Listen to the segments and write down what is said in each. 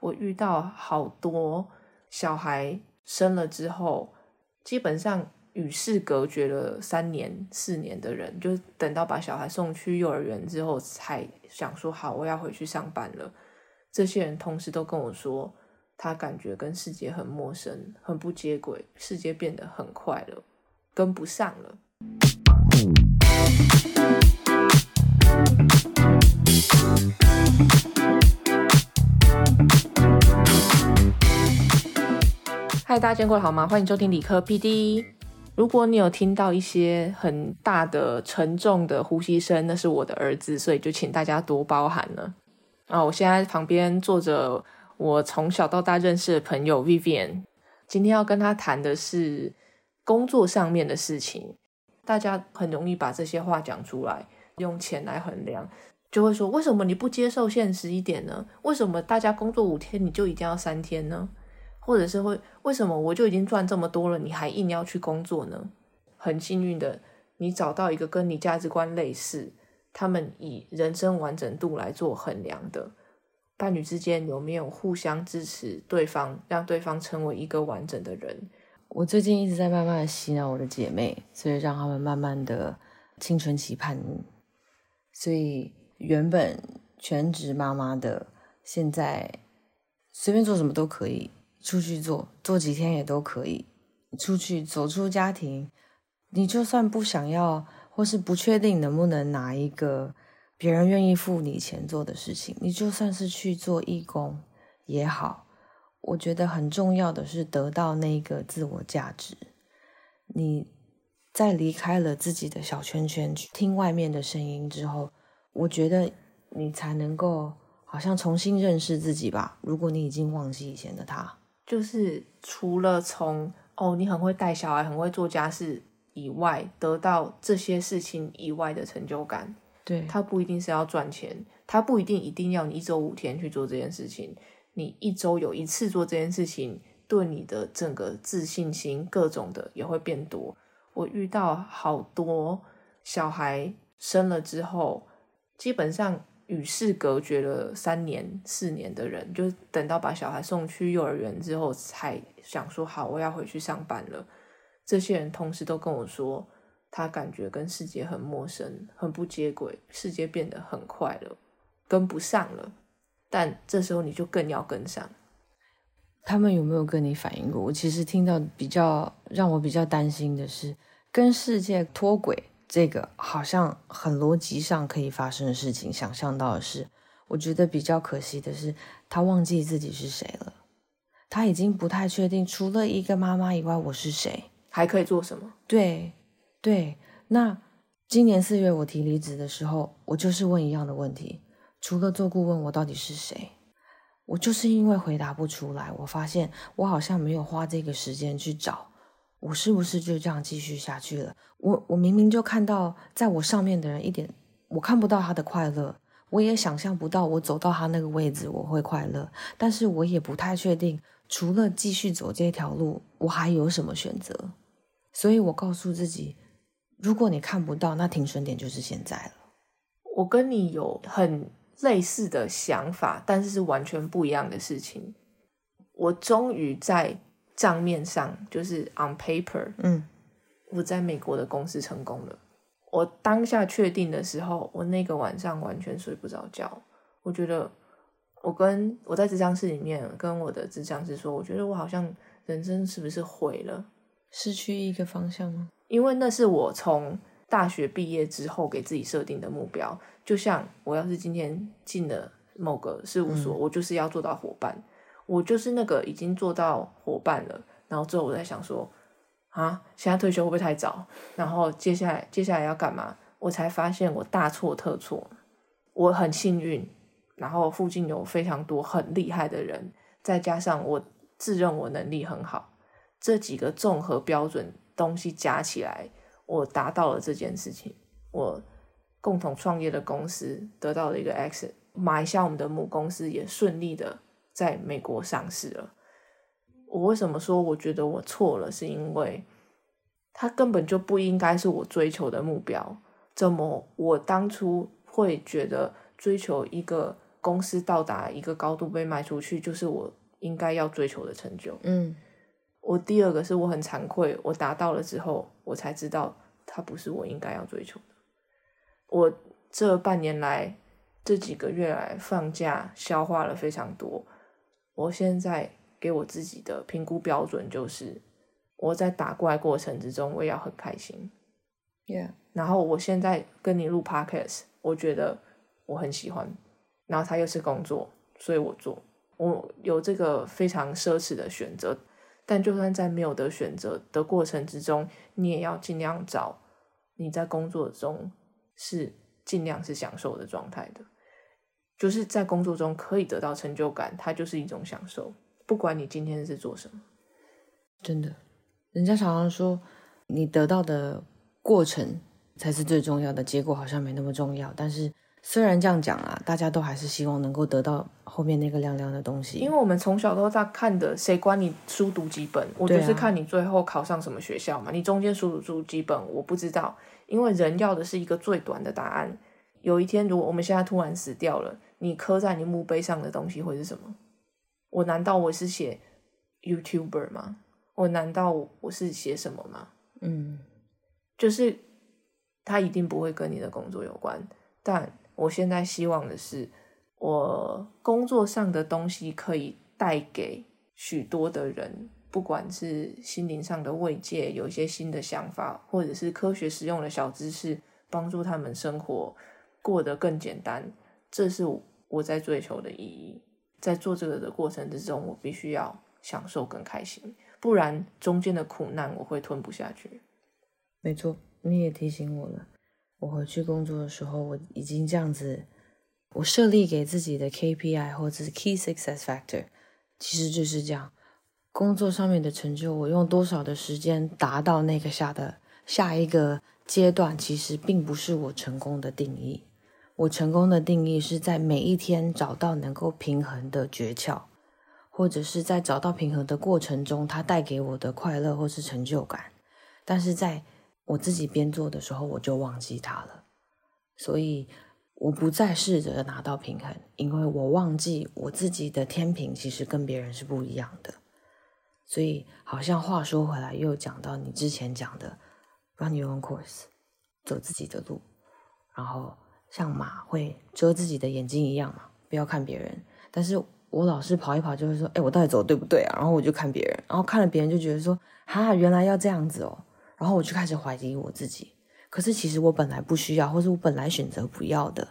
我遇到好多小孩生了之后，基本上与世隔绝了三年、四年的人，就等到把小孩送去幼儿园之后，才想说好，我要回去上班了。这些人同时都跟我说，他感觉跟世界很陌生，很不接轨，世界变得很快了，跟不上了。嗨，大家见过好吗？欢迎收听理科 PD。如果你有听到一些很大的、沉重的呼吸声，那是我的儿子，所以就请大家多包涵了。啊，我现在旁边坐着我从小到大认识的朋友 Vivian，今天要跟他谈的是工作上面的事情。大家很容易把这些话讲出来，用钱来衡量，就会说：为什么你不接受现实一点呢？为什么大家工作五天，你就一定要三天呢？或者是会为什么我就已经赚这么多了，你还硬要去工作呢？很幸运的，你找到一个跟你价值观类似，他们以人生完整度来做衡量的伴侣之间有没有互相支持对方，让对方成为一个完整的人。我最近一直在慢慢的洗脑我的姐妹，所以让他们慢慢的青春期叛逆。所以原本全职妈妈的，现在随便做什么都可以。出去做，做几天也都可以。出去走出家庭，你就算不想要，或是不确定能不能拿一个别人愿意付你钱做的事情，你就算是去做义工也好。我觉得很重要的是得到那个自我价值。你在离开了自己的小圈圈，去听外面的声音之后，我觉得你才能够好像重新认识自己吧。如果你已经忘记以前的他。就是除了从哦，你很会带小孩，很会做家事以外，得到这些事情以外的成就感。对，他不一定是要赚钱，他不一定一定要你一周五天去做这件事情。你一周有一次做这件事情，对你的整个自信心各种的也会变多。我遇到好多小孩生了之后，基本上。与世隔绝了三年、四年的人，就等到把小孩送去幼儿园之后，才想说好，我要回去上班了。这些人同时都跟我说，他感觉跟世界很陌生，很不接轨，世界变得很快了，跟不上了。但这时候你就更要跟上。他们有没有跟你反映过？我其实听到比较让我比较担心的是，跟世界脱轨。这个好像很逻辑上可以发生的事情，想象到的是，我觉得比较可惜的是，他忘记自己是谁了。他已经不太确定，除了一个妈妈以外，我是谁，还可以做什么？对，对。那今年四月我提离职的时候，我就是问一样的问题：除了做顾问，我到底是谁？我就是因为回答不出来，我发现我好像没有花这个时间去找。我是不是就这样继续下去了？我我明明就看到在我上面的人一点，我看不到他的快乐，我也想象不到我走到他那个位置我会快乐，但是我也不太确定，除了继续走这条路，我还有什么选择？所以我告诉自己，如果你看不到，那停损点就是现在了。我跟你有很类似的想法，但是是完全不一样的事情。我终于在。账面上就是 on paper，嗯，我在美国的公司成功了。我当下确定的时候，我那个晚上完全睡不着觉。我觉得我跟我在智商室里面跟我的智商师说，我觉得我好像人生是不是毁了，失去一个方向吗？因为那是我从大学毕业之后给自己设定的目标。就像我要是今天进了某个事务所，我就是要做到伙伴。我就是那个已经做到伙伴了，然后之后我在想说，啊，现在退休会不会太早？然后接下来接下来要干嘛？我才发现我大错特错。我很幸运，然后附近有非常多很厉害的人，再加上我自认我能力很好，这几个综合标准东西加起来，我达到了这件事情。我共同创业的公司得到了一个 X，买下我们的母公司也顺利的。在美国上市了。我为什么说我觉得我错了？是因为他根本就不应该是我追求的目标。怎么我当初会觉得追求一个公司到达一个高度被卖出去，就是我应该要追求的成就。嗯我第二个是我很惭愧，我达到了之后，我才知道它不是我应该要追求的。我这半年来，这几个月来放假消化了非常多。我现在给我自己的评估标准就是，我在打怪过程之中，我也要很开心。，Yeah，然后我现在跟你录 podcast，我觉得我很喜欢，然后它又是工作，所以我做。我有这个非常奢侈的选择，但就算在没有的选择的过程之中，你也要尽量找你在工作中是尽量是享受的状态的，就是在工作中可以得到成就感，它就是一种享受，不管你今天是做什么。真的，人家常常说，你得到的过程才是最重要的，结果好像没那么重要。但是虽然这样讲啊，大家都还是希望能够得到后面那个亮亮的东西。因为我们从小到大看的，谁管你书读几本？我就是看你最后考上什么学校嘛。你中间书读几本，我不知道，因为人要的是一个最短的答案。有一天，如果我们现在突然死掉了，你刻在你墓碑上的东西会是什么？我难道我是写 YouTuber 吗？我难道我是写什么吗？嗯就是它一定不会跟你的工作有关。但我现在希望的是，我工作上的东西可以带给许多的人，不管是心灵上的慰藉，有一些新的想法，或者是科学实用的小知识，帮助他们生活过得更简单。这是我在追求的意义。在做这个的过程之中，我必须要享受跟开心，不然中间的苦难我会吞不下去。没错，你也提醒我了。我回去工作的时候，我已经这样子，我设立给自己的 KPI 或者是 Key Success Factor，其实就是这样。工作上面的成就，我用多少的时间达到那个下的下一个阶段，其实并不是我成功的定义。我成功的定义是在每一天找到能够平衡的诀窍，或者是在找到平衡的过程中，它带给我的快乐或是成就感。但是在我自己边做的时候，我就忘记它了，所以我不再试着拿到平衡，因为我忘记我自己的天平其实跟别人是不一样的。所以好像话说回来，又讲到你之前讲的 “run your own course”，走自己的路，然后像马会遮自己的眼睛一样嘛，不要看别人。但是我老是跑一跑，就会说：“哎，我到底走对不对啊？”然后我就看别人，然后看了别人就觉得说：“哈，原来要这样子哦。”然后我就开始怀疑我自己。可是其实我本来不需要，或者我本来选择不要的，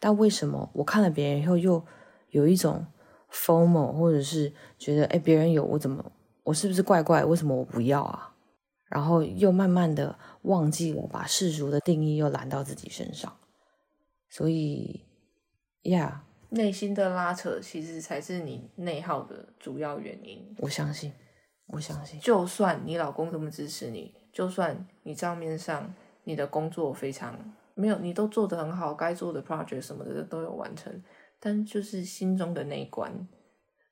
但为什么我看了别人以后又有一种 FOMO，或者是觉得哎别人有我怎么我是不是怪怪？为什么我不要啊？然后又慢慢的忘记了把世俗的定义又揽到自己身上，所以，Yeah，内心的拉扯其实才是你内耗的主要原因。我相信，我相信，就算你老公这么支持你，就算你账面上你的工作非常没有，你都做得很好，该做的 project 什么的都有完成，但就是心中的那一关。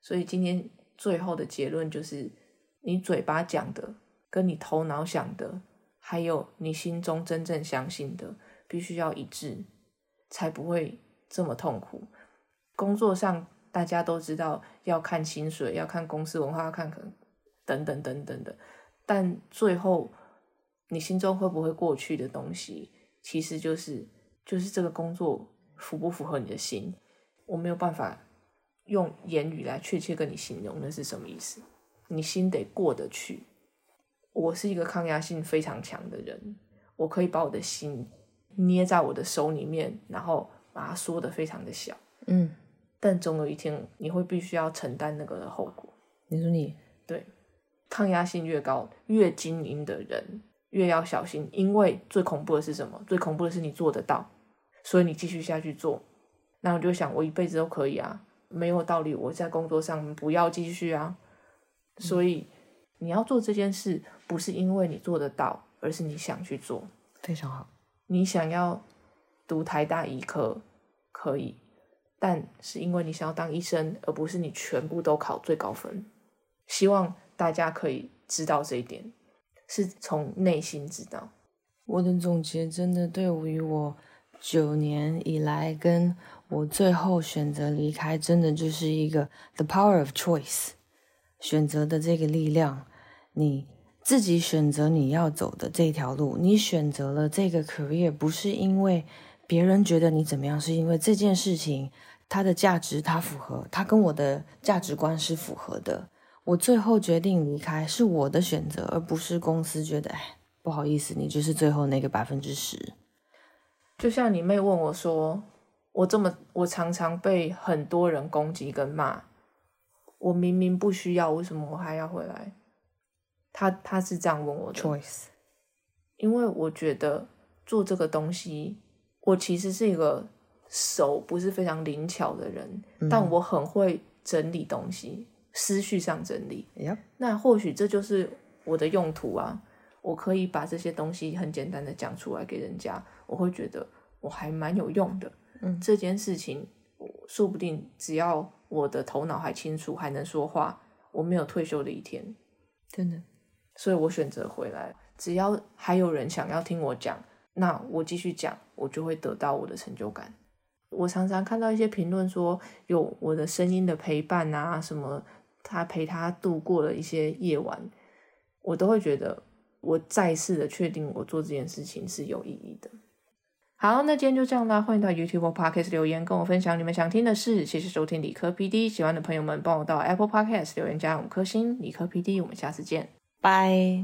所以今天最后的结论就是，你嘴巴讲的，跟你头脑想的，还有你心中真正相信的，必须要一致，才不会这么痛苦。工作上大家都知道要看薪水，要看公司文化，要看可能等等等等的，但最后你心中会不会过去的东西，其实就是就是这个工作符不符合你的心，我没有办法用言语来确切跟你形容那是什么意思，你心得过得去。我是一个抗压性非常强的人，我可以把我的心捏在我的手里面，然后把它缩的非常的小。嗯，但总有一天你会必须要承担那个的后果。你说你对抗压性越高、越精英的人越要小心，因为最恐怖的是什么？最恐怖的是你做得到，所以你继续下去做。那我就想，我一辈子都可以啊，没有道理我在工作上不要继续啊。所以你要做这件事，不是因为你做得到，而是你想去做。非常好，你想要读台大医科可以，但是因为你想要当医生，而不是你全部都考最高分。希望大家可以知道这一点，是从内心知道。我的总结真的对于我九年以来跟我最后选择离开，真的就是一个 the power of choice，选择的这个力量，你自己选择你要走的这条路，你选择了这个 career，不是因为别人觉得你怎么样，是因为这件事情它的价值它符合，它跟我的价值观是符合的。我最后决定离开是我的选择，而不是公司觉得，哎，不好意思，你就是最后那个百分之十。就像你妹问我说。我这么，我常常被很多人攻击跟骂。我明明不需要，为什么我还要回来？他他是这样问我的。Choice，因为我觉得做这个东西，我其实是一个手不是非常灵巧的人，但我很会整理东西，思绪上整理。那或许这就是我的用途啊！我可以把这些东西很简单的讲出来给人家，我会觉得我还蛮有用的。嗯，这件事情，说不定只要我的头脑还清楚，还能说话，我没有退休的一天，真的。所以我选择回来，只要还有人想要听我讲，那我继续讲，我就会得到我的成就感。我常常看到一些评论说，有我的声音的陪伴啊，什么他陪他度过了一些夜晚，我都会觉得，我再次的确定我做这件事情是有意义的。好，那今天就这样啦。欢迎到 YouTube Podcast 留言，跟我分享你们想听的事。谢谢收听理科 PD，喜欢的朋友们帮我到 Apple Podcast 留言加五颗星。理科 PD，我们下次见，Bye.